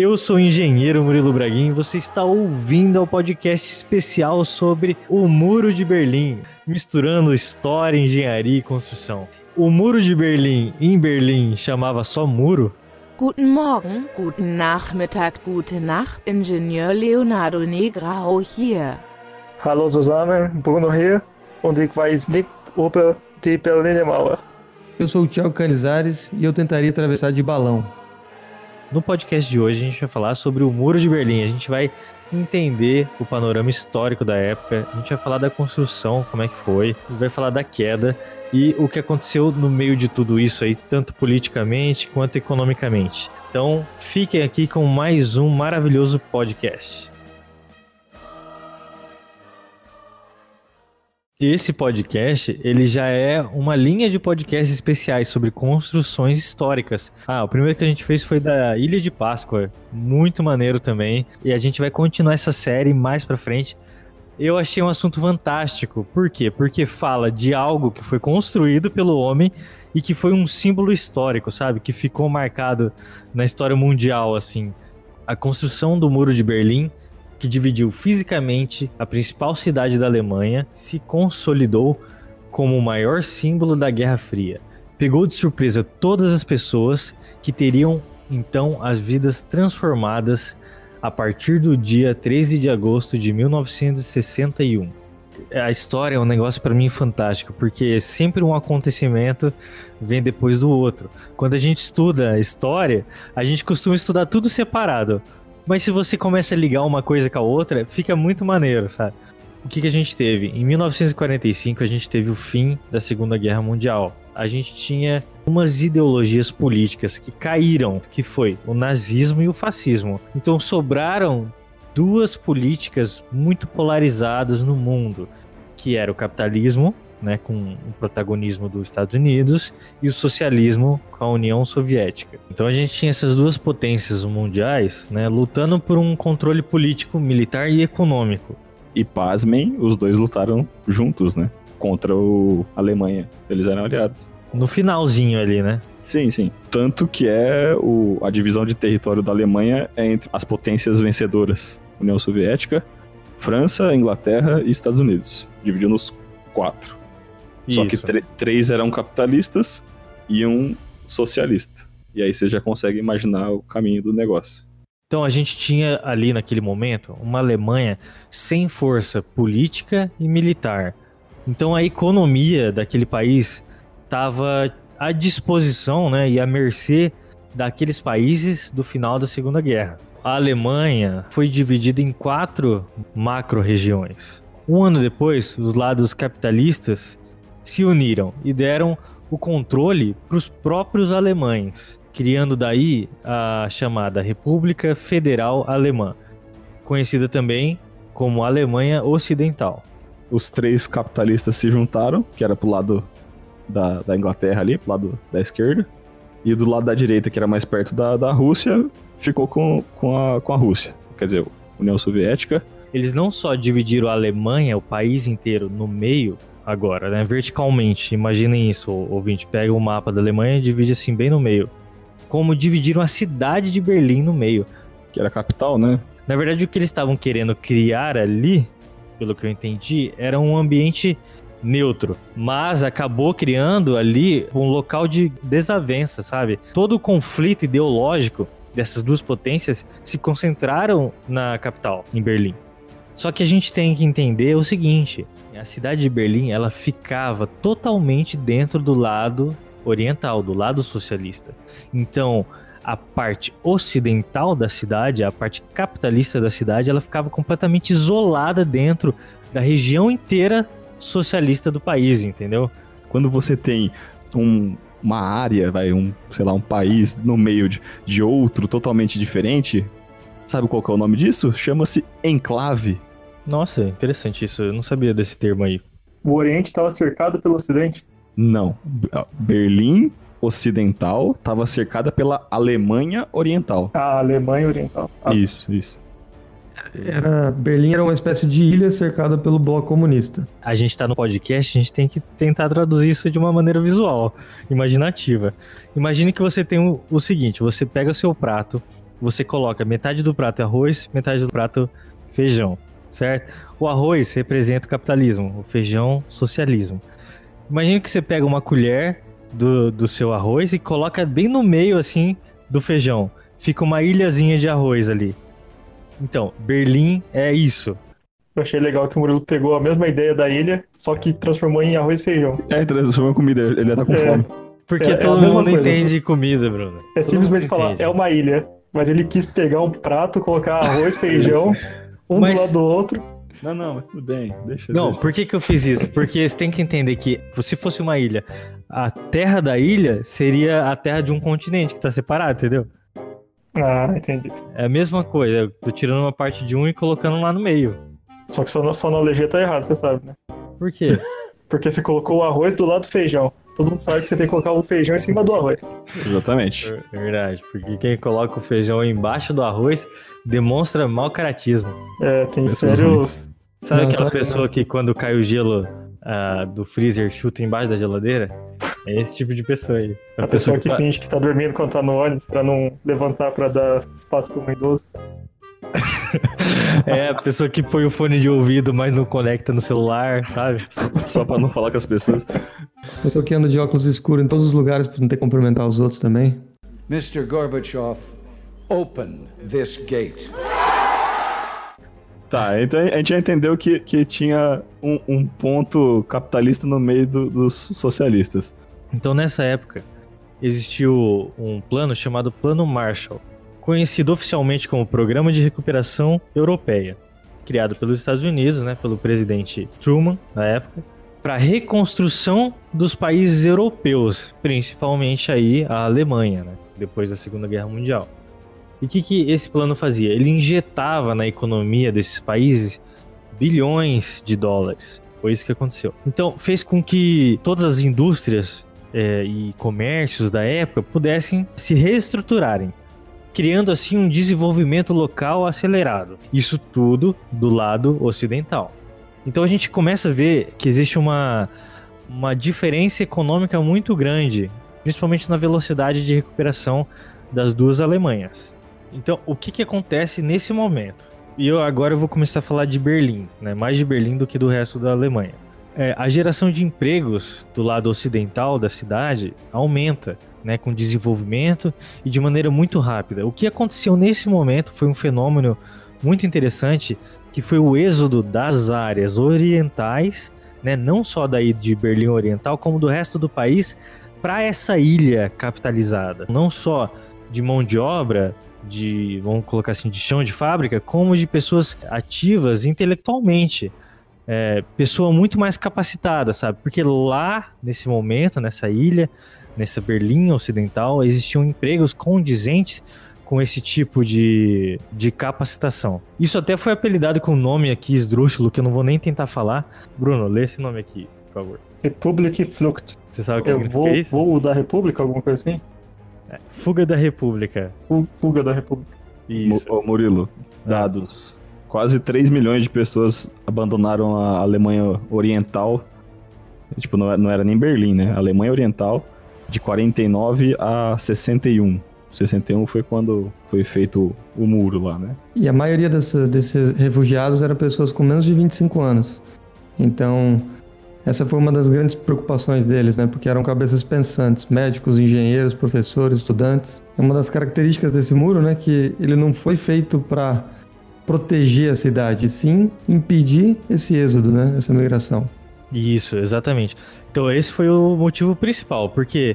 Eu sou o engenheiro Murilo Braguin e você está ouvindo ao podcast especial sobre o Muro de Berlim, misturando história, engenharia e construção. O Muro de Berlim em Berlim chamava só muro? Guten Morgen, guten Nachmittag, gute Nacht, Ingenieur Leonardo Negrao hier. Hallo zusammen, Bruno hier und ich weiß nicht über die Berliner Mauer. Eu sou o Thiago Canizares e eu tentaria atravessar de balão. No podcast de hoje a gente vai falar sobre o Muro de Berlim. A gente vai entender o panorama histórico da época, a gente vai falar da construção, como é que foi, vai falar da queda e o que aconteceu no meio de tudo isso aí, tanto politicamente quanto economicamente. Então, fiquem aqui com mais um maravilhoso podcast. Esse podcast, ele já é uma linha de podcasts especiais sobre construções históricas. Ah, o primeiro que a gente fez foi da Ilha de Páscoa, muito maneiro também, e a gente vai continuar essa série mais para frente. Eu achei um assunto fantástico. Por quê? Porque fala de algo que foi construído pelo homem e que foi um símbolo histórico, sabe? Que ficou marcado na história mundial assim. A construção do Muro de Berlim que dividiu fisicamente a principal cidade da Alemanha, se consolidou como o maior símbolo da Guerra Fria. Pegou de surpresa todas as pessoas que teriam então as vidas transformadas a partir do dia 13 de agosto de 1961. A história é um negócio para mim fantástico, porque sempre um acontecimento vem depois do outro. Quando a gente estuda a história, a gente costuma estudar tudo separado. Mas se você começa a ligar uma coisa com a outra, fica muito maneiro, sabe? O que, que a gente teve? Em 1945, a gente teve o fim da Segunda Guerra Mundial. A gente tinha umas ideologias políticas que caíram, que foi o nazismo e o fascismo. Então sobraram duas políticas muito polarizadas no mundo, que era o capitalismo né, com o protagonismo dos Estados Unidos, e o socialismo com a União Soviética. Então a gente tinha essas duas potências mundiais né, lutando por um controle político, militar e econômico. E pasmem, os dois lutaram juntos, né? Contra a Alemanha. Eles eram aliados. No finalzinho ali, né? Sim, sim. Tanto que é o, a divisão de território da Alemanha é entre as potências vencedoras: União Soviética, França, Inglaterra e Estados Unidos. Dividiu nos quatro. Só que três eram capitalistas e um socialista. E aí você já consegue imaginar o caminho do negócio. Então a gente tinha ali naquele momento uma Alemanha sem força política e militar. Então a economia daquele país estava à disposição né, e à mercê daqueles países do final da Segunda Guerra. A Alemanha foi dividida em quatro macro-regiões. Um ano depois, os lados capitalistas se uniram e deram o controle para os próprios alemães, criando daí a chamada República Federal Alemã, conhecida também como Alemanha Ocidental. Os três capitalistas se juntaram, que era pro lado da, da Inglaterra ali, pro lado da esquerda, e do lado da direita, que era mais perto da, da Rússia, ficou com, com, a, com a Rússia, quer dizer, União Soviética. Eles não só dividiram a Alemanha, o país inteiro, no meio, agora, né? Verticalmente. Imaginem isso, ouvinte. Pega o mapa da Alemanha e divide assim bem no meio. Como dividiram a cidade de Berlim no meio. Que era a capital, né? Na verdade, o que eles estavam querendo criar ali, pelo que eu entendi, era um ambiente neutro, mas acabou criando ali um local de desavença, sabe? Todo o conflito ideológico dessas duas potências se concentraram na capital, em Berlim. Só que a gente tem que entender o seguinte: a cidade de Berlim ela ficava totalmente dentro do lado oriental, do lado socialista. Então, a parte ocidental da cidade, a parte capitalista da cidade, ela ficava completamente isolada dentro da região inteira socialista do país, entendeu? Quando você tem um, uma área, vai, um, sei lá, um país no meio de, de outro totalmente diferente, sabe qual é o nome disso? Chama-se enclave. Nossa, interessante isso. Eu não sabia desse termo aí. O Oriente estava cercado pelo Ocidente? Não. Berlim Ocidental estava cercada pela Alemanha Oriental. A Alemanha Oriental. Ah, isso, isso. Era, Berlim era uma espécie de ilha cercada pelo bloco comunista. A gente está no podcast, a gente tem que tentar traduzir isso de uma maneira visual, imaginativa. Imagine que você tem o, o seguinte: você pega o seu prato, você coloca metade do prato arroz, metade do prato feijão, certo? O arroz representa o capitalismo, o feijão, socialismo. Imagina que você pega uma colher do, do seu arroz e coloca bem no meio, assim, do feijão. Fica uma ilhazinha de arroz ali. Então, Berlim é isso. Eu achei legal que o Murilo pegou a mesma ideia da ilha, só que transformou em arroz e feijão. É, transformou em comida, ele já tá com É. fome. Porque É- é todo mesma mundo coisa. entende de comida, Bruno. É Todo simplesmente falar, entende. é uma ilha. Mas ele quis pegar um prato, colocar arroz, feijão, um Mas- do lado do outro. Não, não, mas tudo bem, deixa. Não, deixa. por que, que eu fiz isso? Porque você tem que entender que se fosse uma ilha, a terra da ilha seria a terra de um continente que tá separado, entendeu? Ah, entendi. É a mesma coisa, eu tô tirando uma parte de um e colocando lá no meio. Só que só na, só na legenda tá errado, você sabe, né? Por quê? Porque você colocou o arroz do lado do feijão. Todo mundo sabe que você tem que colocar o feijão em cima do arroz. Exatamente. É Verdade, porque quem coloca o feijão embaixo do arroz demonstra mau caratismo. É, tem Pessoas sérios. Sabe Não, aquela que pessoa que quando cai o gelo ah, do freezer chuta embaixo da geladeira? É esse tipo de pessoa aí. A pessoa que fa- finge que tá dormindo quando tá no ônibus pra não levantar pra dar espaço pro um idoso. É, a pessoa que põe o fone de ouvido, mas não conecta no celular, sabe? Só pra não falar com as pessoas. Pessoa que anda de óculos escuros em todos os lugares pra não ter que cumprimentar os outros também. Mr. Gorbachev, open this gate. Tá, então a gente já entendeu que, que tinha um, um ponto capitalista no meio do- dos socialistas. Então, nessa época, existiu um plano chamado Plano Marshall, conhecido oficialmente como Programa de Recuperação Europeia, criado pelos Estados Unidos, né, pelo presidente Truman, na época, para reconstrução dos países europeus, principalmente aí a Alemanha, né, depois da Segunda Guerra Mundial. E o que, que esse plano fazia? Ele injetava na economia desses países bilhões de dólares. Foi isso que aconteceu. Então, fez com que todas as indústrias é, e comércios da época pudessem se reestruturarem, criando assim um desenvolvimento local acelerado. Isso tudo do lado ocidental. Então a gente começa a ver que existe uma, uma diferença econômica muito grande, principalmente na velocidade de recuperação das duas Alemanhas. Então, o que, que acontece nesse momento? E eu agora eu vou começar a falar de Berlim, né? mais de Berlim do que do resto da Alemanha. É, a geração de empregos do lado ocidental da cidade aumenta, né, com desenvolvimento e de maneira muito rápida. O que aconteceu nesse momento foi um fenômeno muito interessante, que foi o êxodo das áreas orientais, né, não só daí de Berlim Oriental, como do resto do país, para essa ilha capitalizada. Não só de mão de obra, de, vamos colocar assim, de chão de fábrica, como de pessoas ativas intelectualmente. É, pessoa muito mais capacitada, sabe? Porque lá, nesse momento, nessa ilha, nessa Berlim Ocidental, existiam empregos condizentes com esse tipo de, de capacitação. Isso até foi apelidado com um nome aqui esdrúxulo, que eu não vou nem tentar falar. Bruno, lê esse nome aqui, por favor. Republic Flucht. Você sabe o que Eu significa vou, isso? voo da República, alguma coisa assim? Fuga da República. Fu- Fuga da República. Isso. Ô, Murilo, dados. Quase 3 milhões de pessoas abandonaram a Alemanha Oriental. Tipo, não era, não era nem Berlim, né? A Alemanha Oriental, de 49 a 61. 61 foi quando foi feito o muro lá, né? E a maioria desses refugiados eram pessoas com menos de 25 anos. Então, essa foi uma das grandes preocupações deles, né? Porque eram cabeças pensantes, médicos, engenheiros, professores, estudantes. É uma das características desse muro, né? Que ele não foi feito para proteger a cidade, sim impedir esse êxodo, né? Essa migração. Isso, exatamente. Então esse foi o motivo principal, porque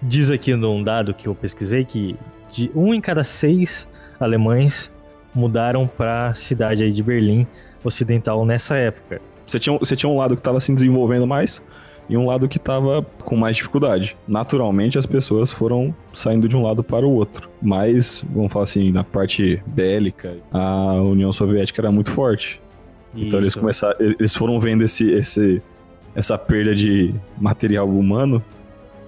diz aqui num dado que eu pesquisei que de um em cada seis alemães mudaram para a cidade aí de Berlim Ocidental nessa época. Você tinha, você tinha um lado que estava se desenvolvendo mais e um lado que estava com mais dificuldade. Naturalmente, as pessoas foram saindo de um lado para o outro. Mas, vamos falar assim, na parte bélica, a União Soviética era muito forte. Então eles Isso. começaram, eles foram vendo esse, esse, essa perda de material humano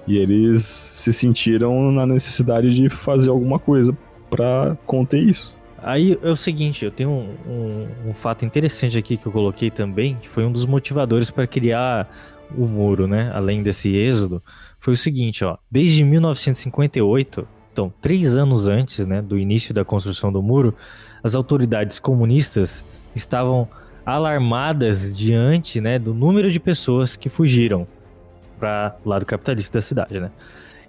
e eles se sentiram na necessidade de fazer alguma coisa para conter isso. Aí é o seguinte, eu tenho um, um- um fato interessante aqui que eu coloquei também, que foi um dos motivadores para criar o muro, né? Além desse êxodo, foi o seguinte, ó. Desde 1958, Então, três anos antes né, do início da construção do muro, as autoridades comunistas estavam alarmadas diante né, do número de pessoas que fugiram para o lado capitalista da cidade. Né?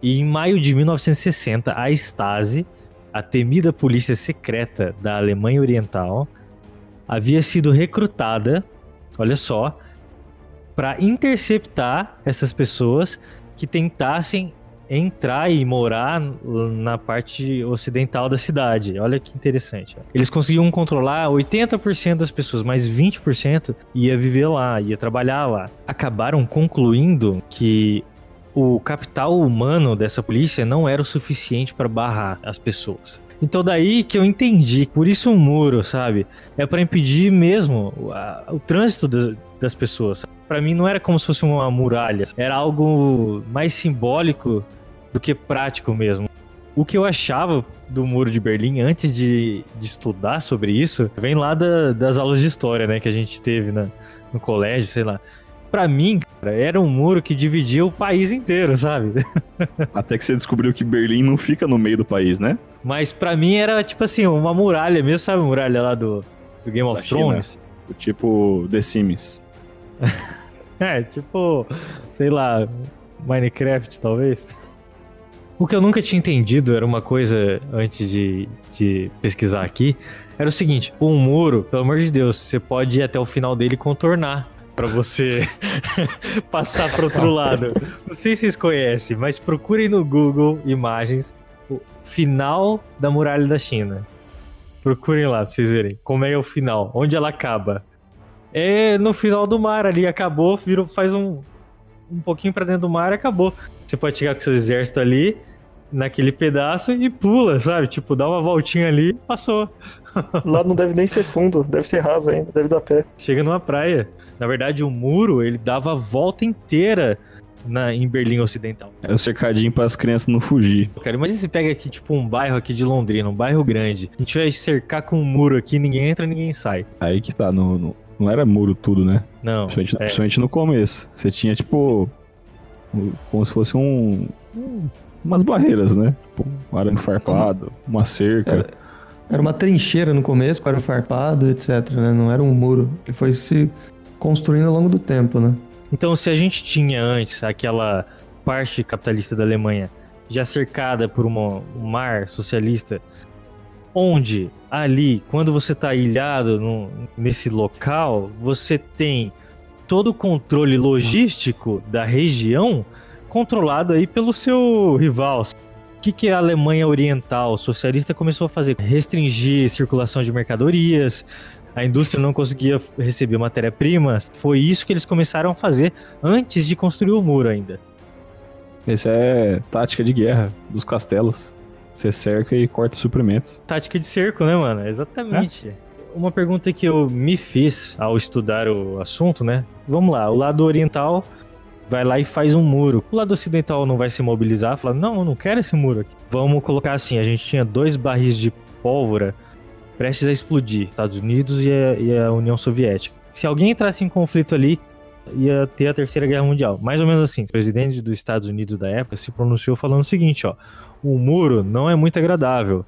E em maio de 1960, a Stasi, a temida polícia secreta da Alemanha Oriental, havia sido recrutada, olha só, para interceptar essas pessoas que tentassem entrar e morar na parte ocidental da cidade. Olha que interessante. Eles conseguiam controlar 80% das pessoas, mas 20% ia viver lá, ia trabalhar lá. Acabaram concluindo que o capital humano dessa polícia não era o suficiente para barrar as pessoas. Então daí que eu entendi, por isso um muro, sabe? É para impedir mesmo o, a, o trânsito das, das pessoas. Para mim não era como se fosse uma muralha, era algo mais simbólico do que prático mesmo. O que eu achava do Muro de Berlim antes de, de estudar sobre isso vem lá da, das aulas de história, né, que a gente teve na, no colégio, sei lá. Pra mim, cara, era um muro que dividia o país inteiro, sabe? Até que você descobriu que Berlim não fica no meio do país, né? Mas pra mim era tipo assim, uma muralha mesmo, sabe a muralha lá do, do Game of Da China. Thrones? Tipo The Sims. É, tipo, sei lá, Minecraft talvez. O que eu nunca tinha entendido era uma coisa antes de, de pesquisar aqui. Era o seguinte: um muro, pelo amor de Deus, você pode ir até o final dele e contornar pra você passar pro outro lado. Não sei se vocês conhecem, mas procurem no Google Imagens o final da muralha da China. Procurem lá pra vocês verem como é o final, onde ela acaba. É no final do mar ali, acabou, virou, faz um, um pouquinho pra dentro do mar e acabou. Você pode chegar com seu exército ali, naquele pedaço e pula, sabe? Tipo, dá uma voltinha ali e passou. Lá não deve nem ser fundo, deve ser raso ainda, deve dar pé. Chega numa praia. Na verdade, o muro, ele dava a volta inteira na, em Berlim Ocidental. É o cercadinho para as crianças não fugir. Cara, imagina você pega aqui, tipo, um bairro aqui de Londrina, um bairro grande. A gente vai cercar com um muro aqui, ninguém entra, ninguém sai. Aí que tá, no, no- não era muro tudo, né? Não. Principalmente, é. principalmente no começo. Você tinha, tipo, como se fosse um. um- umas barreiras, né? Tipo, um arame farpado, uma cerca. Era uma trincheira no começo, com era farpado, etc, né? Não era um muro. Ele foi se construindo ao longo do tempo, né? Então, se a gente tinha antes aquela parte capitalista da Alemanha já cercada por uma- um mar socialista, onde ali, quando você está ilhado no- nesse local, você tem todo o controle logístico da região controlado aí pelo seu rival. O que, que a Alemanha Oriental socialista começou a fazer? Restringir circulação de mercadorias, a indústria não conseguia receber matéria-prima. Foi isso que eles começaram a fazer antes de construir o muro ainda. Essa é tática de guerra dos castelos. Você cerca e corta suprimentos. Tática de cerco, né, mano? Exatamente. Uma pergunta que eu me fiz ao estudar o assunto, né? Vamos lá, o lado oriental vai lá e faz um muro. O lado ocidental não vai se mobilizar, fala: "Não, eu não quero esse muro aqui". Vamos colocar assim, a gente tinha dois barris de pólvora prestes a explodir, Estados Unidos e a, e a União Soviética. Se alguém entrasse em conflito ali, ia ter a Terceira Guerra Mundial. Mais ou menos assim. O presidente dos Estados Unidos da época se pronunciou falando o seguinte, ó: "O muro não é muito agradável,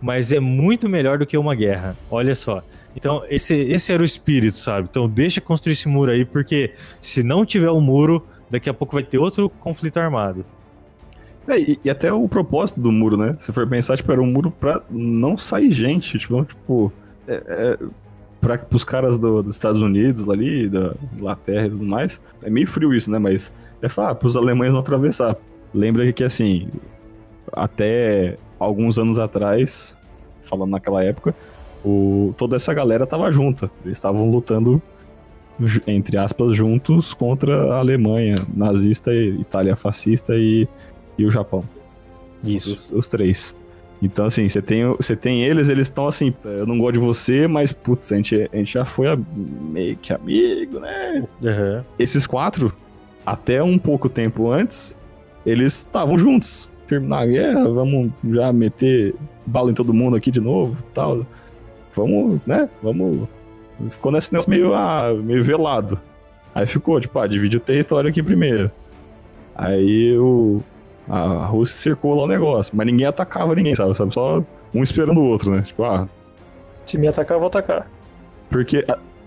mas é muito melhor do que uma guerra. Olha só. Então, esse, esse era o espírito, sabe? Então, deixa construir esse muro aí, porque se não tiver o muro, daqui a pouco vai ter outro conflito armado. É, e, e até o propósito do muro, né? Se for pensar, tipo, era um muro pra não sair gente. Tipo, tipo é, é, pra, pros caras do- dos Estados Unidos ali, da Inglaterra e tudo mais, é meio frio isso, né? Mas é falar, ah, pros alemães não atravessar. Lembra que, assim, até alguns anos atrás, falando naquela época, o, toda essa galera tava junta. Eles estavam lutando, entre aspas, juntos contra a Alemanha nazista, Itália fascista e, e o Japão. Isso. Os, os três. Então, assim, você tem, você tem eles, eles estão assim, eu não gosto de você, mas, putz, a gente, a gente já foi a- meio que amigo, né? Aham. Esses quatro, até um pouco tempo antes, eles estavam juntos. Terminar a guerra, vamos já meter bala em todo mundo aqui de novo tal. Vamos, né? Vamos. Ficou nesse negócio meio, ah, meio velado. Aí ficou, tipo, ah, divide o território aqui primeiro. Aí o, A Rússia cercou lá o negócio, mas ninguém atacava ninguém, sabe? sabe? Só um esperando o outro, né? Tipo, ah, Se me atacar, eu vou atacar. porque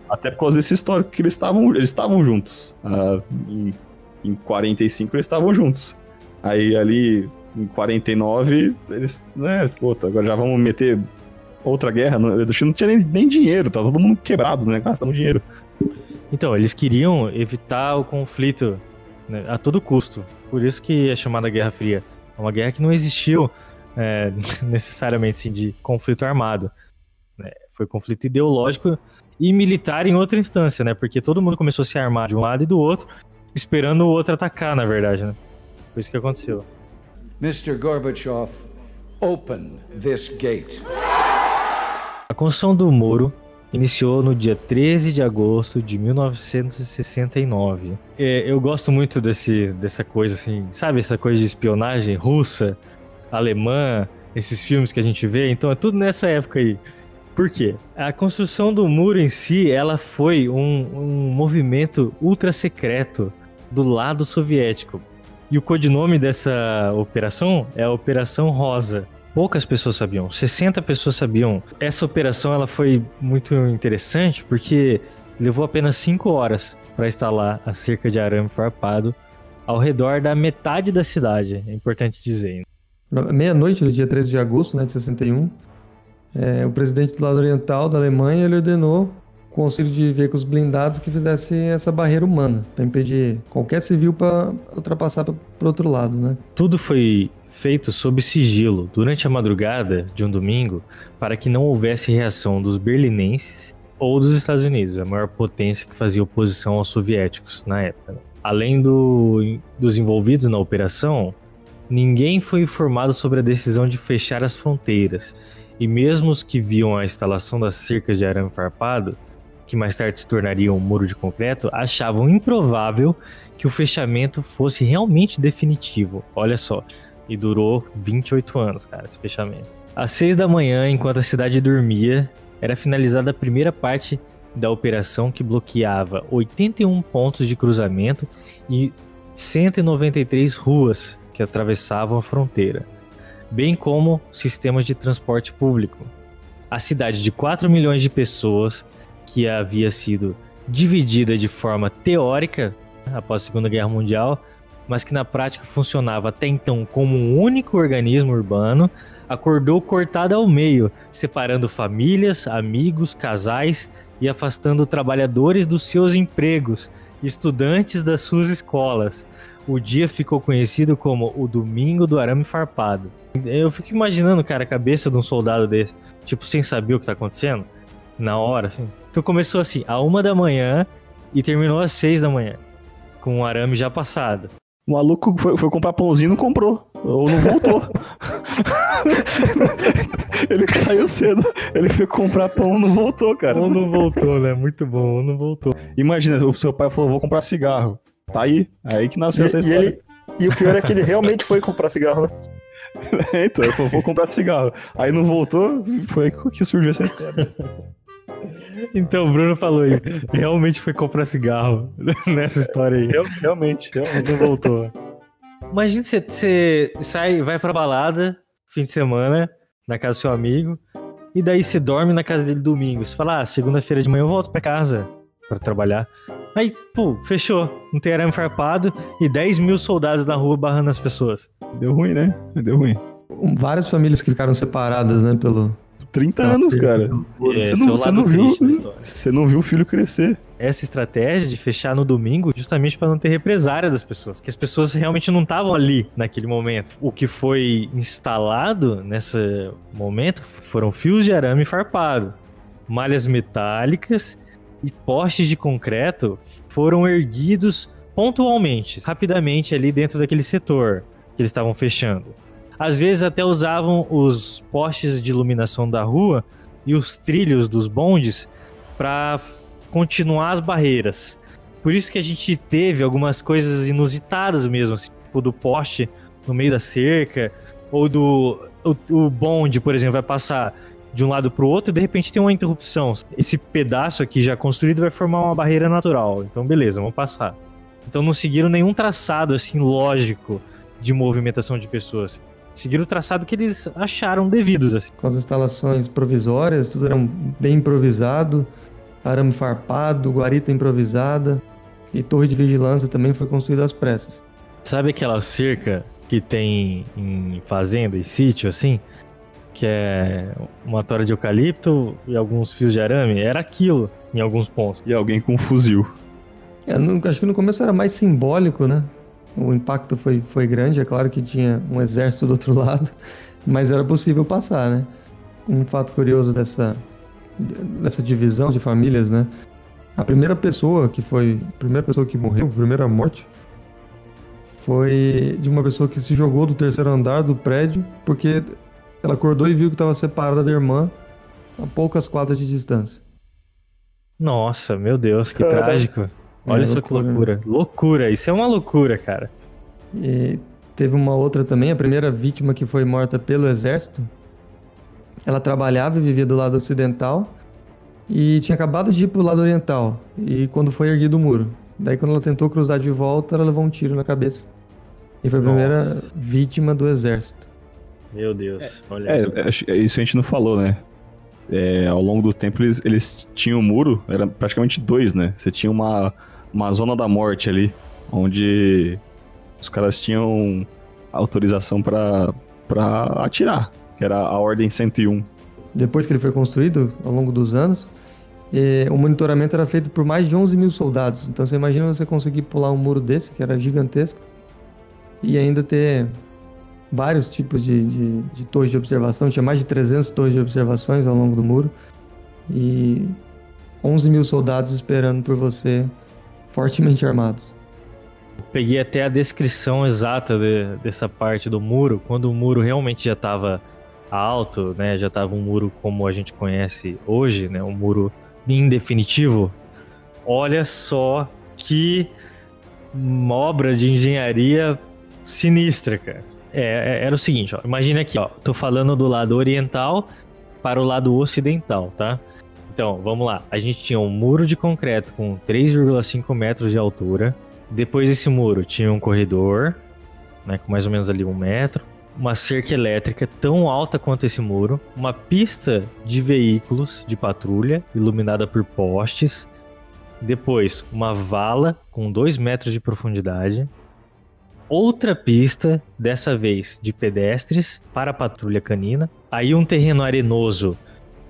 até por causa desse histórico que eles estavam eles estavam juntos. Ah, em, em 45 eles estavam juntos. Aí ali em 49 eles, né, puta, agora já vamos meter outra guerra. Do Chile não tinha nem, nem dinheiro, tava todo mundo quebrado, né? Gastando dinheiro. Então, eles queriam evitar o conflito né, a todo custo. Por isso que é chamada Guerra Fria. É uma guerra que não existiu é, necessariamente assim, de conflito armado. né? Foi conflito ideológico e militar em outra instância, né? Porque todo mundo começou a se armar de um lado e do outro, esperando o outro atacar, na verdade, né? Foi isso que aconteceu. Mr. Gorbachev, open this gate. A construção do muro iniciou no dia 13 de agosto de 1969. É, eu gosto muito desse, dessa coisa assim, sabe essa coisa de espionagem russa, alemã, esses filmes que a gente vê, então é tudo nessa época aí. Por quê? A construção do muro em si, ela foi um, um movimento ultra secreto do lado soviético. E o codinome dessa operação é a Operação Rosa. Poucas pessoas sabiam, 60 pessoas sabiam. Essa operação ela foi muito interessante porque levou apenas 5 horas para instalar a cerca de arame farpado ao redor da metade da cidade, é importante dizer. Meia-noite do dia 13 de agosto né, de 61, é, o presidente do lado oriental da Alemanha ele ordenou Conselho de Veículos Blindados que fizesse essa barreira humana para impedir qualquer civil para ultrapassar para o outro lado. Né? Tudo foi feito sob sigilo durante a madrugada de um domingo para que não houvesse reação dos berlinenses ou dos Estados Unidos, a maior potência que fazia oposição aos soviéticos na época. Além do, dos envolvidos na operação, ninguém foi informado sobre a decisão de fechar as fronteiras, e mesmo os que viam a instalação das cercas de arame farpado, que mais tarde se tornariam um muro de concreto, achavam improvável que o fechamento fosse realmente definitivo. Olha só, e durou 28 anos, cara, esse fechamento. Às 6 da manhã, enquanto a cidade dormia, era finalizada a primeira parte da operação que bloqueava 81 pontos de cruzamento e 193 ruas que atravessavam a fronteira, bem como sistemas de transporte público. A cidade de 4 milhões de pessoas, que havia sido dividida de forma teórica após a Segunda Guerra Mundial, mas que na prática funcionava até então como um único organismo urbano, acordou cortada ao meio, separando famílias, amigos, casais e afastando trabalhadores dos seus empregos, estudantes das suas escolas. O dia ficou conhecido como o Domingo do Arame Farpado. Eu fico imaginando, cara, a cabeça de um soldado desse, tipo, sem saber o que tá acontecendo, na hora, assim. Então começou assim, a uma da manhã e terminou às seis da manhã, com o arame já passado. O maluco foi, foi comprar pãozinho e não comprou. Ou não voltou. ele que saiu cedo. Ele foi comprar pão e não voltou, cara. Ou não voltou, né? Muito bom, ou não voltou. Imagina, o seu pai falou: vou comprar cigarro. Tá aí. É aí que nasceu E, essa e história. ele, e o pior é que ele realmente foi comprar cigarro, né? então, ele falou: vou comprar cigarro. Aí não voltou, foi aí que surgiu essa história. Então, o Bruno falou isso. Realmente foi comprar cigarro nessa história aí. Real- realmente, realmente. Não voltou. Imagina você, você sai, vai pra balada, fim de semana, na casa do seu amigo, e daí você dorme na casa dele domingo. Você fala, ah, segunda-feira de manhã eu volto pra casa pra trabalhar. Aí, pô, fechou. Não tem arame farpado e 10 mil soldados na rua barrando as pessoas. Deu ruim, né? Deu ruim. Várias famílias que ficaram separadas, né, pelo... 30 Nossa, anos, ele- cara. Você é não, o você não viu. Você não viu o filho crescer. essa estratégia de fechar no domingo justamente para não ter represária das pessoas, que as pessoas realmente não estavam ali naquele momento. O que foi instalado nesse momento foram fios de arame farpado, malhas metálicas e postes de concreto foram erguidos pontualmente, rapidamente ali dentro daquele setor que eles estavam fechando. Às vezes até usavam os postes de iluminação da rua e os trilhos dos bondes para continuar as barreiras. Por isso que a gente teve algumas coisas inusitadas mesmo, assim, tipo do poste no meio da cerca, ou do o, o bonde, por exemplo, vai passar de um lado para o outro e de repente tem uma interrupção. Esse pedaço aqui já construído vai formar uma barreira natural. Então, beleza, vamos passar. Então não seguiram nenhum traçado assim lógico de movimentação de pessoas. Seguiram o traçado que eles acharam devidos, assim. Com as instalações provisórias, tudo era bem improvisado, arame farpado, guarita improvisada e torre de vigilância também foi construída às pressas. Sabe aquela cerca que tem em fazenda e sítio, assim? Que é uma tora de eucalipto e alguns fios de arame? Era aquilo em alguns pontos. E alguém com um fuzil. É, no- acho que no começo era mais simbólico, né? O impacto foi, foi grande, é claro que tinha um exército do outro lado, mas era possível passar, né? Um fato curioso dessa, dessa divisão de famílias, né? A primeira pessoa que foi. A primeira pessoa que morreu, a primeira morte, foi de uma pessoa que se jogou do terceiro andar do prédio porque ela acordou e viu que estava separada da irmã a poucas quadras de distância. Nossa, meu Deus, que trágico. Olha É, só que loucura, loucura. Loucura, isso é uma loucura, cara. E teve uma outra também, a primeira vítima que foi morta pelo exército. Ela trabalhava e vivia do lado ocidental e tinha acabado de ir pro lado oriental. E quando foi erguido o muro. Daí quando ela tentou cruzar de volta, ela levou um tiro na cabeça. E foi a primeira Nossa. vítima do exército. Meu Deus, olha. É, é, isso a gente não falou, né? É, ao longo do tempo eles, eles tinham um muro, era praticamente dois, né? Você tinha uma, uma zona da morte ali, onde os caras tinham autorização pra atirar, que era a Ordem 101. Depois que ele foi construído, ao longo dos anos, eh, o monitoramento era feito por mais de 11 mil soldados. Então você imagina você conseguir pular um muro desse, que era gigantesco, e ainda ter vários tipos de, de, de torres de observação. Tinha mais de 300 torres de observações ao longo do muro. E 11 mil soldados esperando por você, fortemente armados. Peguei até a descrição exata de- dessa parte do muro, quando o muro realmente já estava alto, né? Já estava um muro como a gente conhece hoje, né? Um muro em definitivo. Olha só que obra de engenharia sinistra, cara. É, é- era o seguinte, ó. Imagina aqui, ó. Tô falando do lado oriental para o lado ocidental, tá? Então, vamos lá. A gente tinha um muro de concreto com 3,5 metros de altura. Depois desse muro tinha um corredor, né, com mais ou menos ali um metro. Uma cerca elétrica tão alta quanto esse muro. Uma pista de veículos de patrulha, iluminada por postes. Depois, uma vala com 2 metros de profundidade. Outra pista, dessa vez de pedestres, para a patrulha canina. Aí um terreno arenoso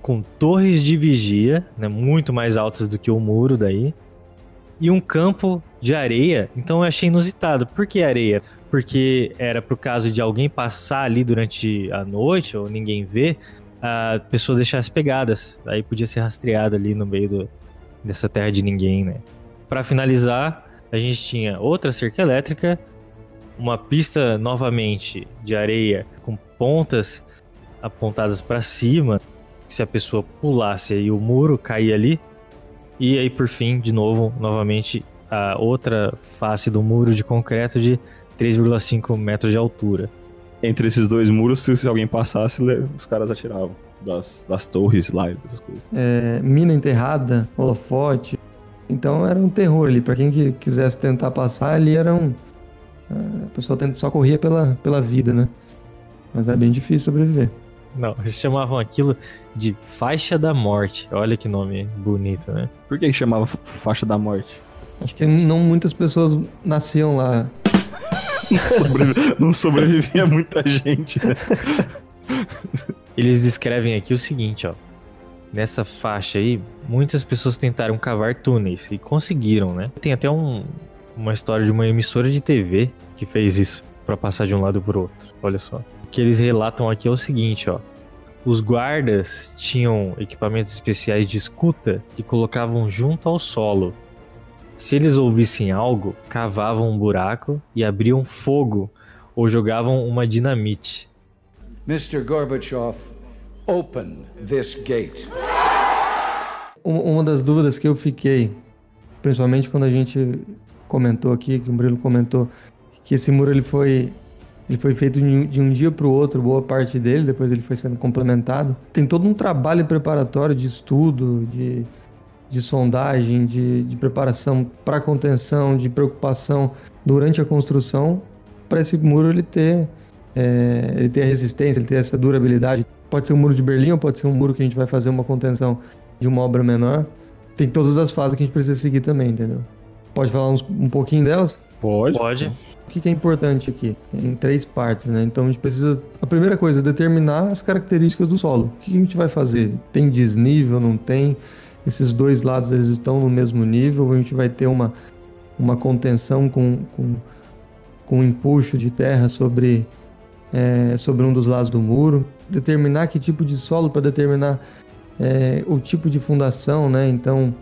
com torres de vigia, né, muito mais altas do que o muro daí, e um campo de areia. Então eu achei inusitado. Por que areia? Porque era pro caso de alguém passar ali durante a noite ou ninguém ver, a pessoa deixar as pegadas. Aí podia ser rastreada ali no meio do- dessa terra de ninguém, né? Para finalizar, a gente tinha outra cerca elétrica, uma pista novamente de areia com pontas apontadas para cima, se a pessoa pulasse aí o muro, caía ali. E aí, por fim, de novo, novamente, a outra face do muro de concreto de 3,5 metros de altura. Entre esses dois muros, se, alguém passasse, os caras atiravam das, das torres lá e dessas coisas. É, mina enterrada, holofote. Então era um terror ali. Pra quem que quisesse tentar passar, ali era um. A pessoa tenta- só corria pela, pela vida, né? Mas é bem difícil sobreviver. Não, eles chamavam aquilo de faixa da morte. Olha que nome bonito, né? Por que, chamava fa- faixa da morte? Acho que não muitas pessoas nasciam lá. Sobrevi- Não sobrevivia muita gente, né? Eles descrevem aqui o seguinte, ó. Nessa faixa aí, muitas pessoas tentaram cavar túneis e conseguiram, né? Tem até um- uma história de uma emissora de TV que fez isso pra passar de um lado pro outro. Olha só. O que eles relatam aqui é o seguinte, ó. Os guardas tinham equipamentos especiais de escuta que colocavam junto ao solo. Se eles ouvissem algo, cavavam um buraco e abriam fogo ou jogavam uma dinamite. Mr. Gorbachev, open this gate. Um- Uma das dúvidas que eu fiquei, principalmente quando a gente comentou aqui, que o Murilo comentou, que esse muro ele foi, ele foi feito de um- dia para o outro, boa parte dele, depois ele foi sendo complementado. Tem todo um trabalho preparatório de estudo, de, de sondagem, de, de preparação para contenção, de preocupação durante a construção para esse muro ele ter, é, ele ter a resistência, ele ter essa durabilidade. Pode ser um muro de Berlim ou pode ser um muro que a gente vai fazer uma contenção de uma obra menor. Tem todas as fases que a gente precisa seguir também, entendeu? Pode falar uns, um pouquinho delas? Pode. Pode. O que que é importante aqui? Em três partes, né? Então a gente precisa. A primeira coisa é determinar as características do solo. O que a gente vai fazer? Tem desnível, não tem? Esses dois lados eles estão no mesmo nível? A gente vai ter uma, uma contenção com, com, com um empuxo de terra sobre, é, sobre um dos lados do muro? Determinar que tipo de solo para determinar é, o tipo de fundação, né? Então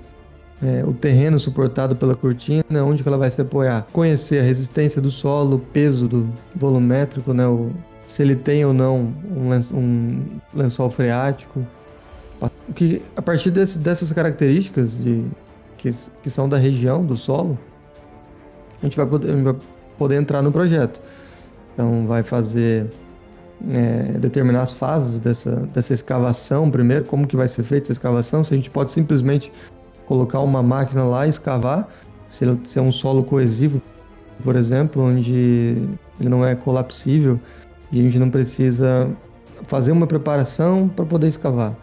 é, o terreno suportado pela cortina, onde ela vai se apoiar. Conhecer a resistência do solo, o peso do volumétrico, né, o, se ele tem ou não um, lençol, um lençol freático. Que, a partir desse, dessas características de, que, que são da região, do solo, a gente vai poder, vai poder entrar no projeto. Então vai fazer é, determinar as fases dessa, dessa escavação primeiro, como que vai ser feita essa escavação, se a gente pode simplesmente colocar uma máquina lá e escavar, se, é um solo coesivo, por exemplo, onde ele não é colapsível e a gente não precisa fazer uma preparação para poder escavar.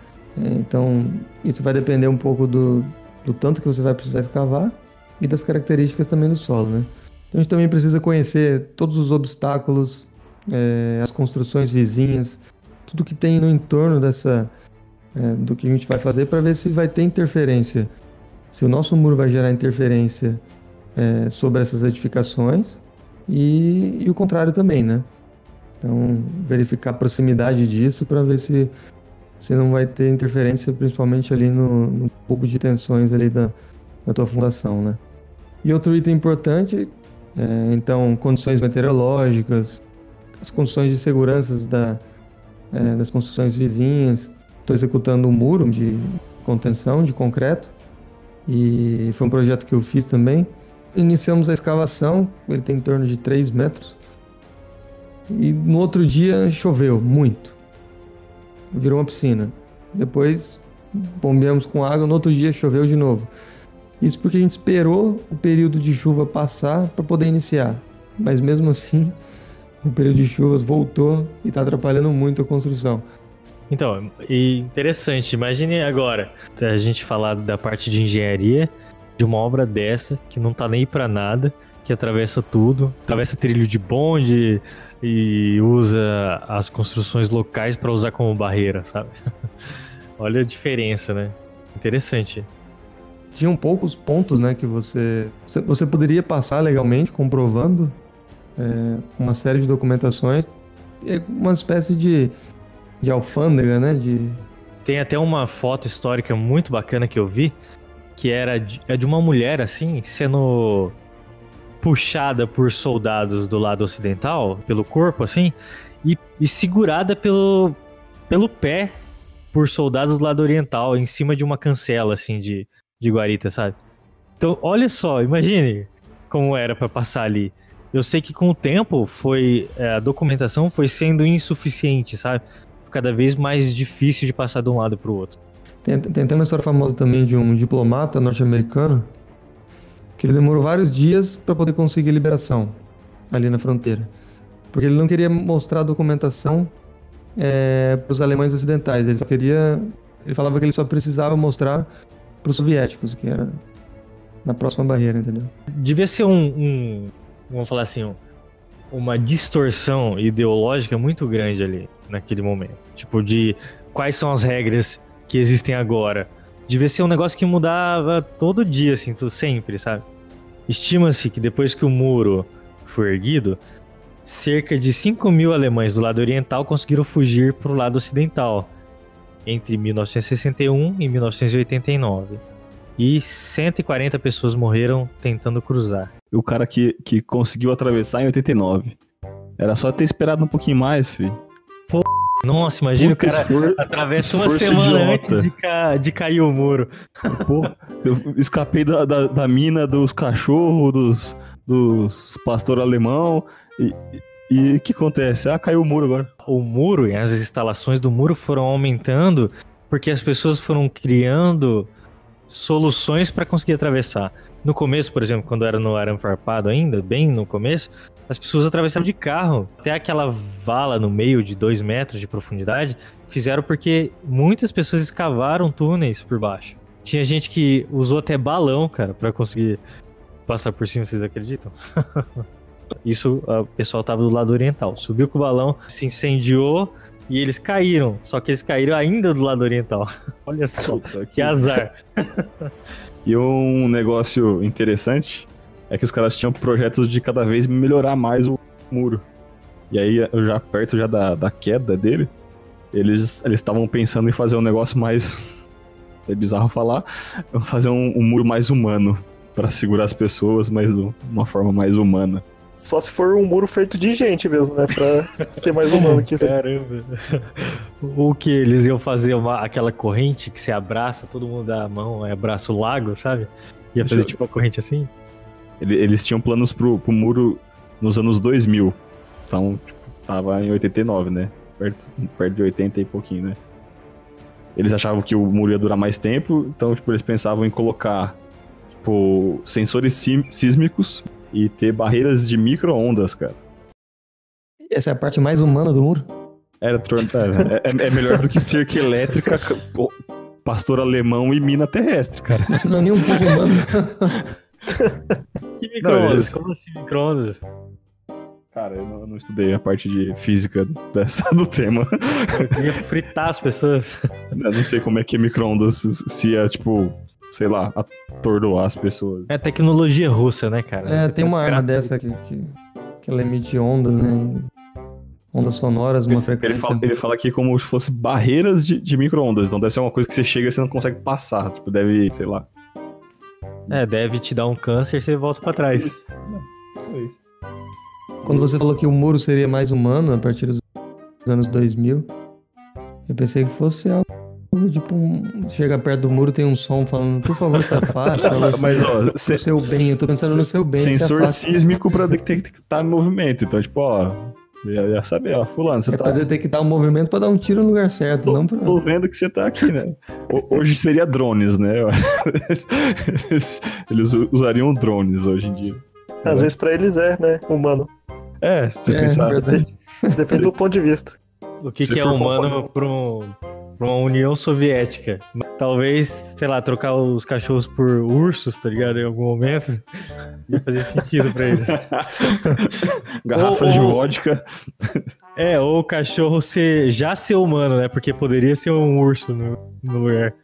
É, então, isso vai depender um pouco do, do tanto que você vai precisar escavar e das características também do solo, né? Então, a gente também precisa conhecer todos os obstáculos, é, as construções vizinhas, tudo que tem no entorno dessa é, do que a gente vai fazer para ver se vai ter interferência se o nosso muro vai gerar interferência é, sobre essas edificações e, e, o contrário também, né? Então, verificar a proximidade disso para ver se, se não vai ter interferência, principalmente ali no, no pouco de tensões ali da, da tua fundação, né? E outro item importante, é, então, condições meteorológicas, as condições de segurança da, é, das construções vizinhas. Estou executando um muro de contenção de concreto e foi um projeto que eu fiz também. Iniciamos a escavação, ele tem em torno de 3 metros. E no outro dia choveu muito. Virou uma piscina. Depois bombeamos com água, no outro dia choveu de novo. Isso porque a gente esperou o período de chuva passar para poder iniciar. Mas mesmo assim, o período de chuvas voltou e está atrapalhando muito a construção. Então, e interessante, imagine agora a gente falar da parte de engenharia de uma obra dessa que não tá nem para nada, que atravessa tudo, atravessa trilho de bonde e usa as construções locais para usar como barreira, sabe? Olha a diferença, né? Interessante. Tinham poucos pontos, né, que você você poderia passar legalmente comprovando é, uma série de documentações, uma espécie de de alfândega, né? De... Tem até uma foto histórica muito bacana que eu vi, que era de, é de uma mulher, assim, sendo puxada por soldados do lado ocidental, pelo corpo, assim, e, e segurada pelo, pelo pé por soldados do lado oriental, em cima de uma cancela, assim, de, de guarita, sabe? Então, olha só, imagine como era para passar ali. Eu sei que com o tempo foi é, a documentação foi sendo insuficiente, sabe? Cada vez mais difícil de passar de um lado para o outro. Tem, tem até uma história famosa também de um diplomata norte-americano que ele demorou vários dias para poder conseguir liberação ali na fronteira. Porque ele não queria mostrar a documentação é, para os alemães ocidentais. Ele só queria. Ele falava que ele só precisava mostrar para os soviéticos, que era na próxima barreira, entendeu? Devia ser um, um vamos falar assim, um, uma distorção ideológica muito grande ali naquele momento. Tipo, de quais são as regras que existem agora. Devia ser um negócio que mudava todo dia, assim, sempre, sabe? Estima-se que depois que o muro foi erguido, cerca de 5 mil alemães do lado oriental conseguiram fugir para o lado ocidental entre 1961 e 1989. E 140 pessoas morreram tentando cruzar. O cara que, que conseguiu atravessar em 89. Era só ter esperado um pouquinho mais, filho. Nossa, imagina Puta, o cara for, atravessa uma semana idiota. antes de, ca... de, cair o muro. Pô, eu escapei da, da, da mina dos cachorros, dos, dos pastor alemão e o que acontece? Ah, caiu o muro agora. O muro e as instalações do muro foram aumentando porque as pessoas foram criando soluções para conseguir atravessar. No começo, por exemplo, quando era no arame farpado ainda, bem no começo, as pessoas atravessavam de carro. Até aquela vala no meio de dois metros de profundidade, fizeram porque muitas pessoas escavaram túneis por baixo. Tinha gente que usou até balão, cara, pra conseguir passar por cima, vocês acreditam? Isso, ah, o pessoal tava do lado oriental. Subiu com o balão, se incendiou e eles caíram. Só que eles caíram ainda do lado oriental. Olha só, que azar. E um negócio interessante é que os caras tinham projetos de cada vez melhorar mais o muro. E aí, já perto já da, da queda dele, eles eles estavam pensando em fazer um negócio mais. É bizarro falar, fazer um, um muro mais humano Pra segurar as pessoas, mas de uma forma mais humana. Só se for um muro feito de gente mesmo, né? Pra ser mais humano que isso. Caramba. O que eles iam fazer uma, aquela corrente que se abraça, todo mundo dá a mão, abraça o lago, sabe? Ia fazer Deixa- tipo uma corrente assim? Ele- Eles tinham planos pro, pro muro nos anos 2000. Então, tipo, tava em 89, né? Perto, perto de 80 e pouquinho, né? Eles achavam que o muro ia durar mais tempo, então, tipo, eles pensavam em colocar, tipo, sensores sísmicos e ter barreiras de micro-ondas, cara. Essa é a parte mais humana do muro. Era, é, é- é melhor do que cerca elétrica, pastor alemão e mina terrestre, cara. Isso não é nem um pouco humano. Que micro-ondas? Como assim micro-ondas? Cara, eu não, eu não estudei a parte de física dessa, do tema. Eu queria fritar as pessoas. Eu não sei como é que é micro-ondas, se é, tipo, sei lá, atordoar as pessoas. É tecnologia russa, né, cara? É, Você tem uma cara- arma dessa que, que, que ela emite ondas, né? Ondas sonoras, uma Ele frequência. fala, ele fala aqui como se fosse barreiras de, de micro-ondas, então deve ser uma coisa que você chega e você não consegue passar. Tipo, deve, sei lá. É, deve te dar um câncer, você volta pra trás. É isso. Quando você falou que o muro seria mais humano a partir dos anos 2000, eu pensei que fosse algo tipo um... Chega perto do muro, tem um som falando, por favor, se afaste. Mas, ó, O se- seu bem, eu tô pensando no seu bem. se sensor afaste. sísmico pra detectar movimento. Então, tipo, ó, ia, ia saber, ó, fulano, você É tá. pra detectar o movimento pra dar um tiro no lugar certo, Tô, não pra... tô vendo que você tá aqui, né? Ho- Hoje seria drones, né? Eles, eles usariam drones hoje em dia. Às vezes pra eles é, né? Humano. É, se você É, pensar. verdade. Depende do ponto de vista. O que, que é humano pra, um- pra uma União Soviética? Talvez, sei lá, trocar os cachorros por ursos, tá ligado? Em algum momento. Ia fazer sentido pra eles. Garrafas de vodka. É, ou o cachorro ser, já ser humano, né? Porque poderia ser um urso no, no lugar.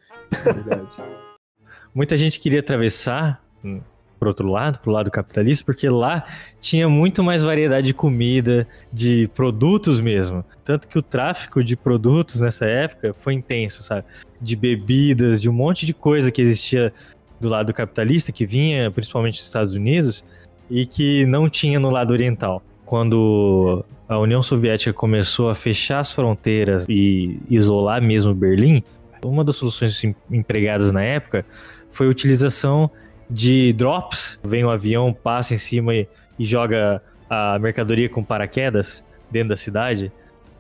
Muita gente queria atravessar pro outro lado, pro lado capitalista, porque lá tinha muito mais variedade de comida, de produtos mesmo. Tanto que o tráfico de produtos nessa época foi intenso, sabe? De bebidas, de um monte de coisa que existia do lado capitalista, que vinha principalmente dos Estados Unidos, e que não tinha no lado oriental. Quando a União Soviética começou a fechar as fronteiras e isolar mesmo Berlim, uma das soluções em- empregadas na época foi a utilização de drops. Vem um avião, passa em cima e, e joga a mercadoria com paraquedas dentro da cidade.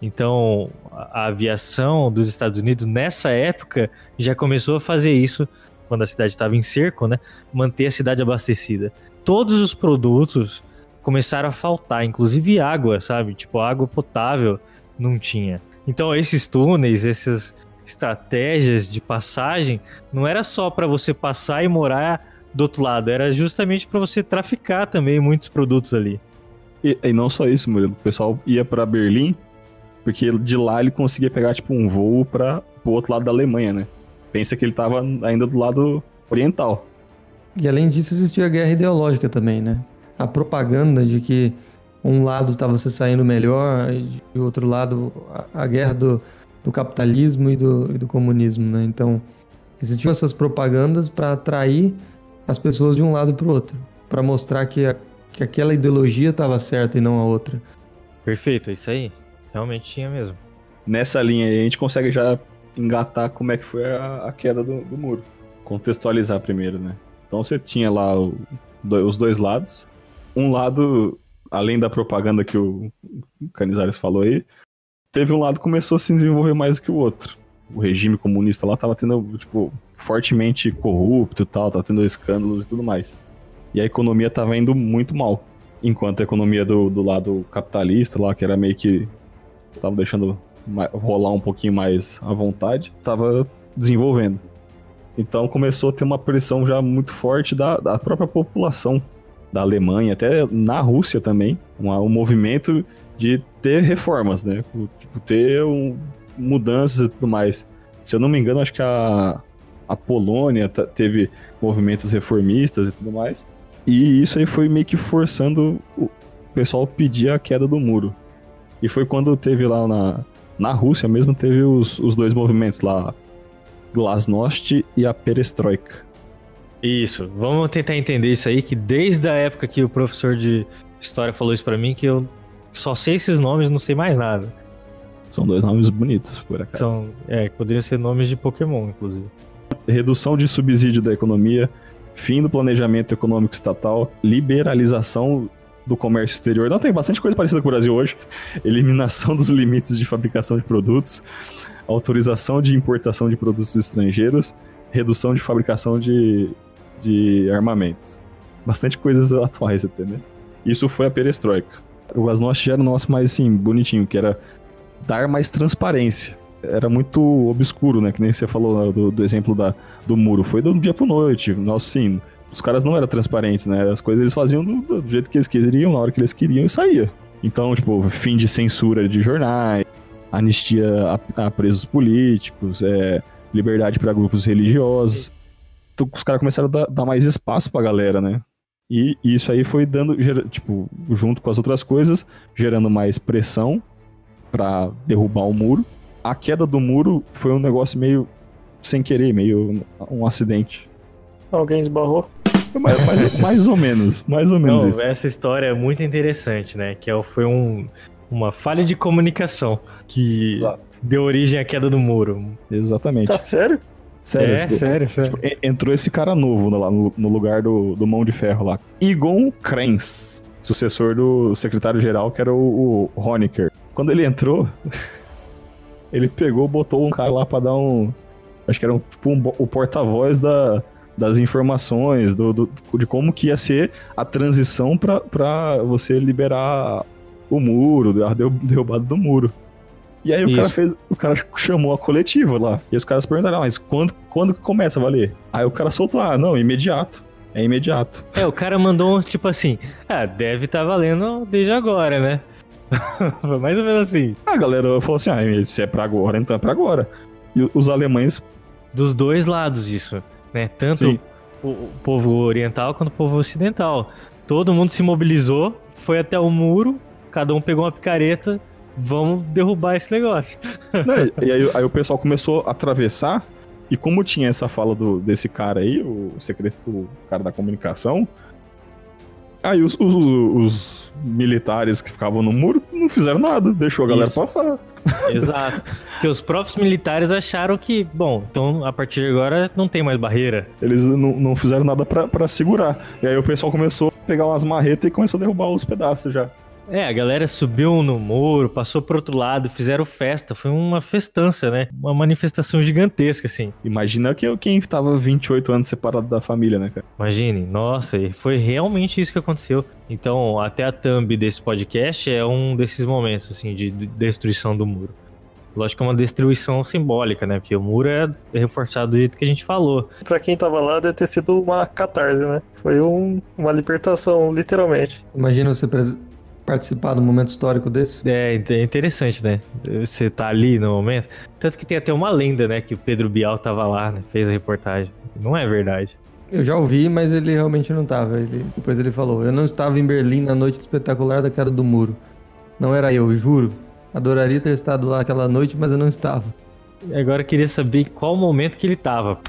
Então, a aviação dos Estados Unidos nessa época já começou a fazer isso quando a cidade estava em cerco, né? Manter a cidade abastecida. Todos os produtos começaram a faltar, inclusive água, sabe? Tipo, água potável não tinha. Então, esses túneis, essas estratégias de passagem, não era só para você passar e morar do outro lado, era justamente para você traficar também muitos produtos ali. E, e não só isso, Murilo. O pessoal ia pra Berlim, porque de lá ele conseguia pegar, tipo, um voo para pro outro lado da Alemanha, né? Pensa que ele tava ainda do lado oriental. E além disso, existia a guerra ideológica também, né? A propaganda de que um lado estava se saindo melhor e do outro lado a, a guerra do, do capitalismo e do, e do comunismo, né? Então, existiam essas propagandas para atrair as pessoas de um lado para o outro, para mostrar que, a- que aquela ideologia estava certa e não a outra. Perfeito, é isso aí. Realmente tinha mesmo. Nessa linha aí a gente consegue já engatar como é que foi a, a queda do, do muro. Contextualizar primeiro, né? Então você tinha lá o- do- os dois lados. Um lado, além da propaganda que o Canizares falou aí, teve um lado que começou a se desenvolver mais do que o outro. O regime comunista lá tava tendo, tipo, fortemente corrupto e tal, tava tendo escândalos e tudo mais. E a economia estava indo muito mal. Enquanto a economia do, do lado capitalista, lá, que era meio que. tava deixando rolar um pouquinho mais à vontade, tava desenvolvendo. Então começou a ter uma pressão já muito forte da, da própria população da Alemanha, até na Rússia também, uma- um movimento de ter reformas, né? Tipo, ter um- mudanças e tudo mais. Se eu não me engano, acho que a, a Polônia teve movimentos reformistas e tudo mais. E isso aí foi meio que forçando o pessoal a pedir a queda do muro. E foi quando teve lá na, na Rússia mesmo, teve os, os dois movimentos lá, Glasnost e a Perestroika. Isso, vamos tentar entender isso aí, que desde a época que o professor de história falou isso pra mim, que eu só sei esses nomes, não sei mais nada. São dois nomes bonitos, por acaso. São, é, poderiam ser nomes de Pokémon, inclusive. Redução de subsídio da economia, fim do planejamento econômico estatal, liberalização do comércio exterior. Não, tem bastante coisa parecida com o Brasil hoje. Eliminação dos limites de fabricação de produtos, autorização de importação de produtos estrangeiros, redução de fabricação de, de armamentos. Bastante coisas atuais até, né? Isso foi a perestroika. O Glasnost já era o nosso mais, assim, bonitinho, que era dar mais transparência era muito obscuro, né? Que nem você falou né, do, do exemplo da, do muro. Foi do dia pro noite. Nossa, sim. Os caras não eram transparentes, né? As coisas eles faziam do, do jeito que eles queriam, na hora que eles queriam e saía. Então, tipo, fim de censura de jornais, anistia a, a presos políticos, é, liberdade para grupos religiosos. Então, os caras começaram a dar, dar mais espaço pra galera, né? E isso aí foi dando, tipo, junto com as outras coisas, gerando mais pressão pra derrubar o muro a queda do muro foi um negócio meio sem querer, meio um acidente. Alguém esbarrou. Mais, mais- mais ou menos, mais ou menos Não, isso. essa história é muito interessante, né? Que é- foi um, uma falha de comunicação que Exato. deu origem à queda do muro. Exatamente. Tá sério? Sério, é, tipo, sério, sério. tipo, en- entrou esse cara novo lá no, no lugar do, do Mão de Ferro lá. Igon Krenz, sucessor do secretário-geral, que era o, o Honecker. Quando ele entrou, ele pegou, botou um cara lá pra dar um. Acho que era um, tipo um o porta-voz da, das informações, do, do- de como que ia ser a transição pra, pra você liberar o muro, a derru- derrubada do muro. E aí o cara Isso. fez. O cara chamou a coletiva lá. E os caras perguntaram, ah, mas quando, quando que começa a valer? Aí o cara soltou, ah, não, imediato. É imediato. É, o cara mandou um tipo assim: ah, deve estar valendo desde agora, né? Foi mais ou menos assim. A galera falou assim, ah, se é pra agora, então é pra agora. E os alemães, Dos dois lados, isso, né? Tanto o, o povo oriental quanto o povo ocidental. Todo mundo se mobilizou, foi até o muro, cada um pegou uma picareta, vamos derrubar esse negócio. né, e aí, aí o pessoal começou a atravessar. E como tinha essa fala do, desse cara aí, o secreto, o cara da comunicação, aí os, os- os militares que ficavam no muro não fizeram nada, deixou a galera Isso. passar. Exato. Porque os próprios militares acharam que, bom, então a partir de agora não tem mais barreira. Eles não, não fizeram nada pra segurar. E aí o pessoal começou a pegar umas marretas e começou a derrubar os pedaços já. É, a galera subiu no muro, passou pro outro lado, fizeram festa. Foi uma festança, né? Uma manifestação gigantesca, assim. Imagina que eu, quem tava 28 anos separado da família, né, cara? Imagine, nossa, e foi realmente isso que aconteceu. Então, até a thumb desse podcast é um desses momentos, assim, de de destruição do muro. Lógico que é uma destruição simbólica, né? Porque o muro é reforçado do jeito que a gente falou. Pra quem tava lá, deve ter sido uma catarse, né? Foi um- uma libertação, literalmente. Imagina você pres- participar de um momento histórico desse. É, é interessante, né? Você tá ali no momento. Tanto que tem até uma lenda, né? Que o Pedro Bial tava lá, né? Fez a reportagem. Não é verdade. Eu já ouvi, mas ele realmente não estava. Ele, depois ele falou: Eu não estava em Berlim na noite espetacular da queda do muro. Não era eu, juro. Adoraria ter estado lá aquela noite, mas eu não estava. Agora eu queria saber qual momento que ele tava.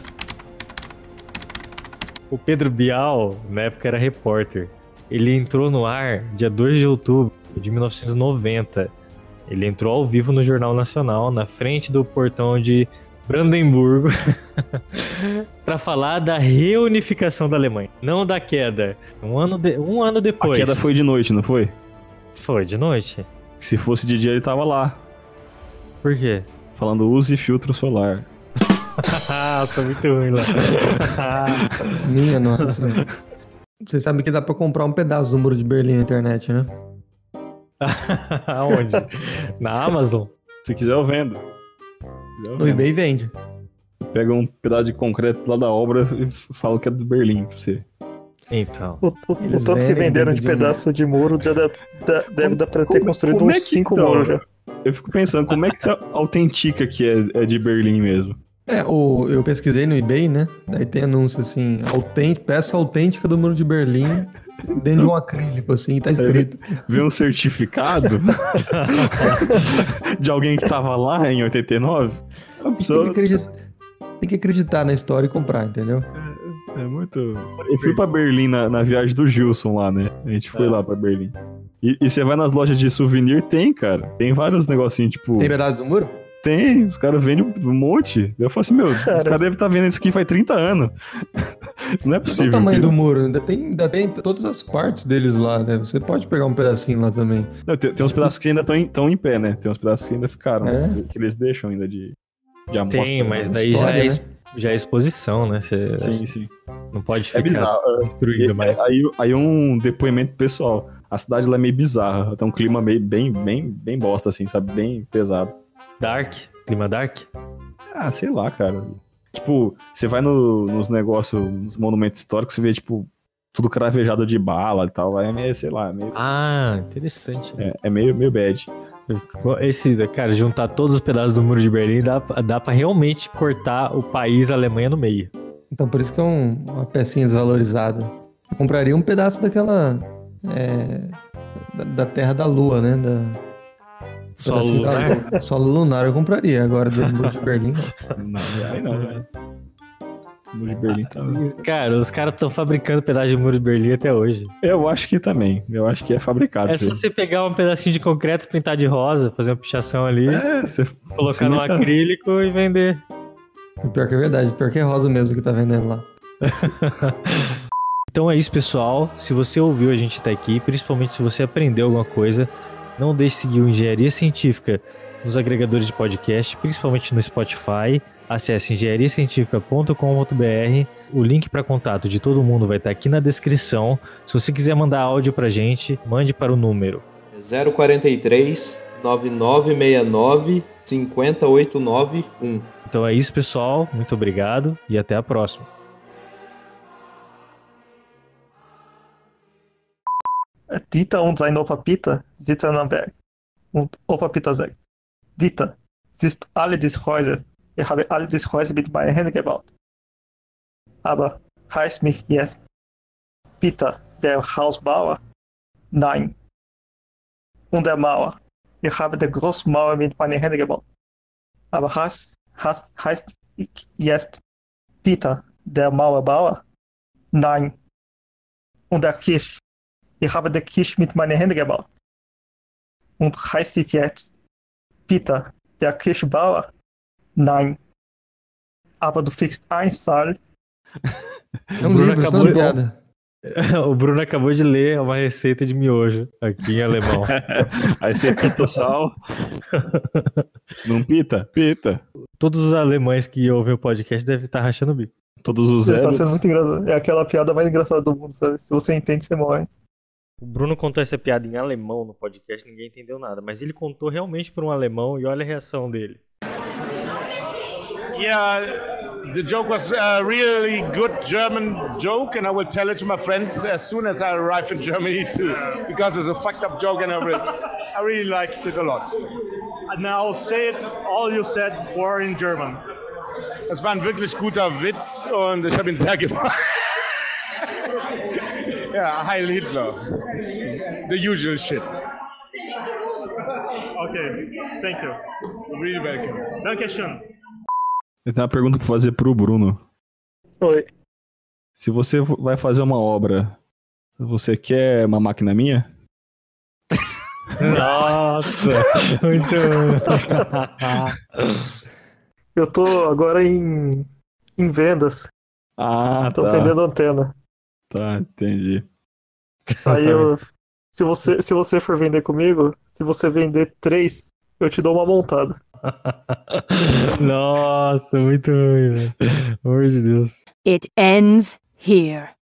O Pedro Bial, na época, era repórter. Ele entrou no ar dia 2 de outubro de 1990. Ele entrou ao vivo no Jornal Nacional, na frente do portão de Brandemburgo, para falar da reunificação da Alemanha, não da queda. Um ano, de- um ano depois. A queda foi de noite, não foi? Foi de noite. Se fosse de dia, ele tava lá, Por quê? falando use filtro solar. Ah, tô muito ruim lá. Minha nossa senhora. Vocês sabem que dá pra comprar um pedaço do muro de Berlim na internet, né? Aonde? Na Amazon? Se quiser, eu vendo. Se quiser, eu No vendo. eBay vende. Pega um pedaço de concreto lá da obra e fala que é do Berlim pra você. Então. O, o- o tanto que venderam de pedaço de muro já deve, da- deve dar pra ter Como- construído como é uns que 5 então? muros já. Eu fico pensando, como é que você autentica que é, é de Berlim mesmo? É, o, eu pesquisei no eBay, né? Daí tem anúncio assim, autêntico, peça autêntica do muro de Berlim, dentro de um acrílico, assim, tá escrito. Vê um certificado de alguém que tava lá em 89? A Tem que, pessoa, acreditar, tem que acreditar na história e comprar, entendeu? É muito. Eu fui pra Berlim na, na viagem do Gilson lá, né? A gente foi É. lá pra Berlim. E, e você vai nas lojas de souvenir, tem, cara. Tem vários negocinhos, tipo. Tem pedaço do muro? Tem, os caras vendem um monte. Eu falo assim, meu, os Cara. caras devem estar vendo isso aqui faz 30 anos. Não é Qual o possível. tamanho do muro? Ainda tem, ainda tem todas as partes deles lá, né? Você pode pegar um pedacinho lá também. Não, tem, tem uns pedaços que ainda estão em, tão em pé, né? Tem uns pedaços que ainda ficaram, É? né? que eles deixam ainda de, de amostra. Tem, mas daí História, já é, né? já é exposição, né? Você Sim, sim. não pode É ficar bizarro. destruído mais. Aí, aí um depoimento pessoal. A cidade lá é meio bizarra. Tem um clima meio bem, bem, bem bosta, assim, sabe? Bem pesado. Dark? Clima dark? Ah, sei lá, cara. Tipo, você vai no- nos negócios, nos monumentos históricos, você vê, tipo, tudo cravejado de bala e tal. É meio, sei lá, meio, Ah, interessante. é, é meio, meio bad. Esse, cara, juntar todos os pedaços do muro de Berlim dá, dá pra realmente cortar o país a Alemanha no meio. Então por isso que é um- uma pecinha desvalorizada. Eu compraria um pedaço daquela. é, da, da Terra da Lua, né? Da, Solo lunar? Solo lunar eu compraria. Agora do muro de Berlim. não. Não, aí não, velho. O Muro de Berlim tá. Cara, os caras estão fabricando pedaço de muro de Berlim até hoje. Eu acho que também. Eu acho que é fabricado. É só você pegar um pedacinho de concreto, pintar de rosa, fazer uma pichação ali, É, você. colocar no acrílico e vender. Pior que é verdade, pior que é rosa mesmo que tá vendendo lá. Então é isso, pessoal. Se você ouviu a gente até aqui, principalmente se você aprendeu alguma coisa, não deixe de seguir o Engenharia Científica nos agregadores de podcast, principalmente no Spotify. Acesse engenhariacientifica.com.br. O link para contato de todo mundo vai estar aqui na descrição. Se você quiser mandar áudio pra gente, mande para o número 043 9969 50891. Então é isso, pessoal. Muito obrigado e até a próxima. Dieter und sein Opa Peter sitzen am Berg. Und Opa Peter sagt, Dieter, siehst du alle diese Häuser? Ich habe alle diese Häuser mit meinen Händen gebaut. Aber heißt mich jetzt Peter, der Hausbauer? Nein. Und der Mauer. Ich habe die große Mauer mit meinen Händen gebaut. Aber heißt, heißt, heißt ich jetzt Peter, der Mauerbauer? Nein. Und der Kirch. Ich habe die Kirche mit meinen Händen gebaut. Und heißt es jetzt Peter, der Kirchenbauer? Nein. Aber du kriegst ein Saal. É um Bruno livro, acabou só de- piada. o Bruno acabou de ler uma receita de miojo aqui em alemão. Aí você pita o sal. Não pita? Pita. Todos os alemães que ouvem o podcast devem estar rachando o bico. Todos os Tá zeros. sendo muito engraçado. É aquela piada mais engraçada do mundo, sabe? Se você entende, você morre. O Bruno contou essa piada em alemão no podcast, ninguém entendeu nada, mas ele contou realmente para um alemão e olha a reação dele. Yeah, the joke was a really good German joke, and I will tell it to my friends as soon as I arrive in Germany too, because it's a fucked up joke, and I really, I really liked it a lot. Now say it all you said for in German. Es war ein wirklich guter Witz und ich habe ihn sehr ja, Heil Hitler. The usual shit. Okay, thank you. Really welcome. Dankeschön. Eu tenho uma pergunta pra fazer pro Bruno. Oi. Se você vai fazer uma obra, você quer uma máquina minha? Nossa, muito. Eu tô agora em, em vendas. Ah, Tô tá. vendendo antena. Tá, entendi. Aí eu. Se você, se você for vender comigo, se você vender três, eu te dou uma montada. Nossa, muito ruim, velho. Pelo amor de Deus. It ends here.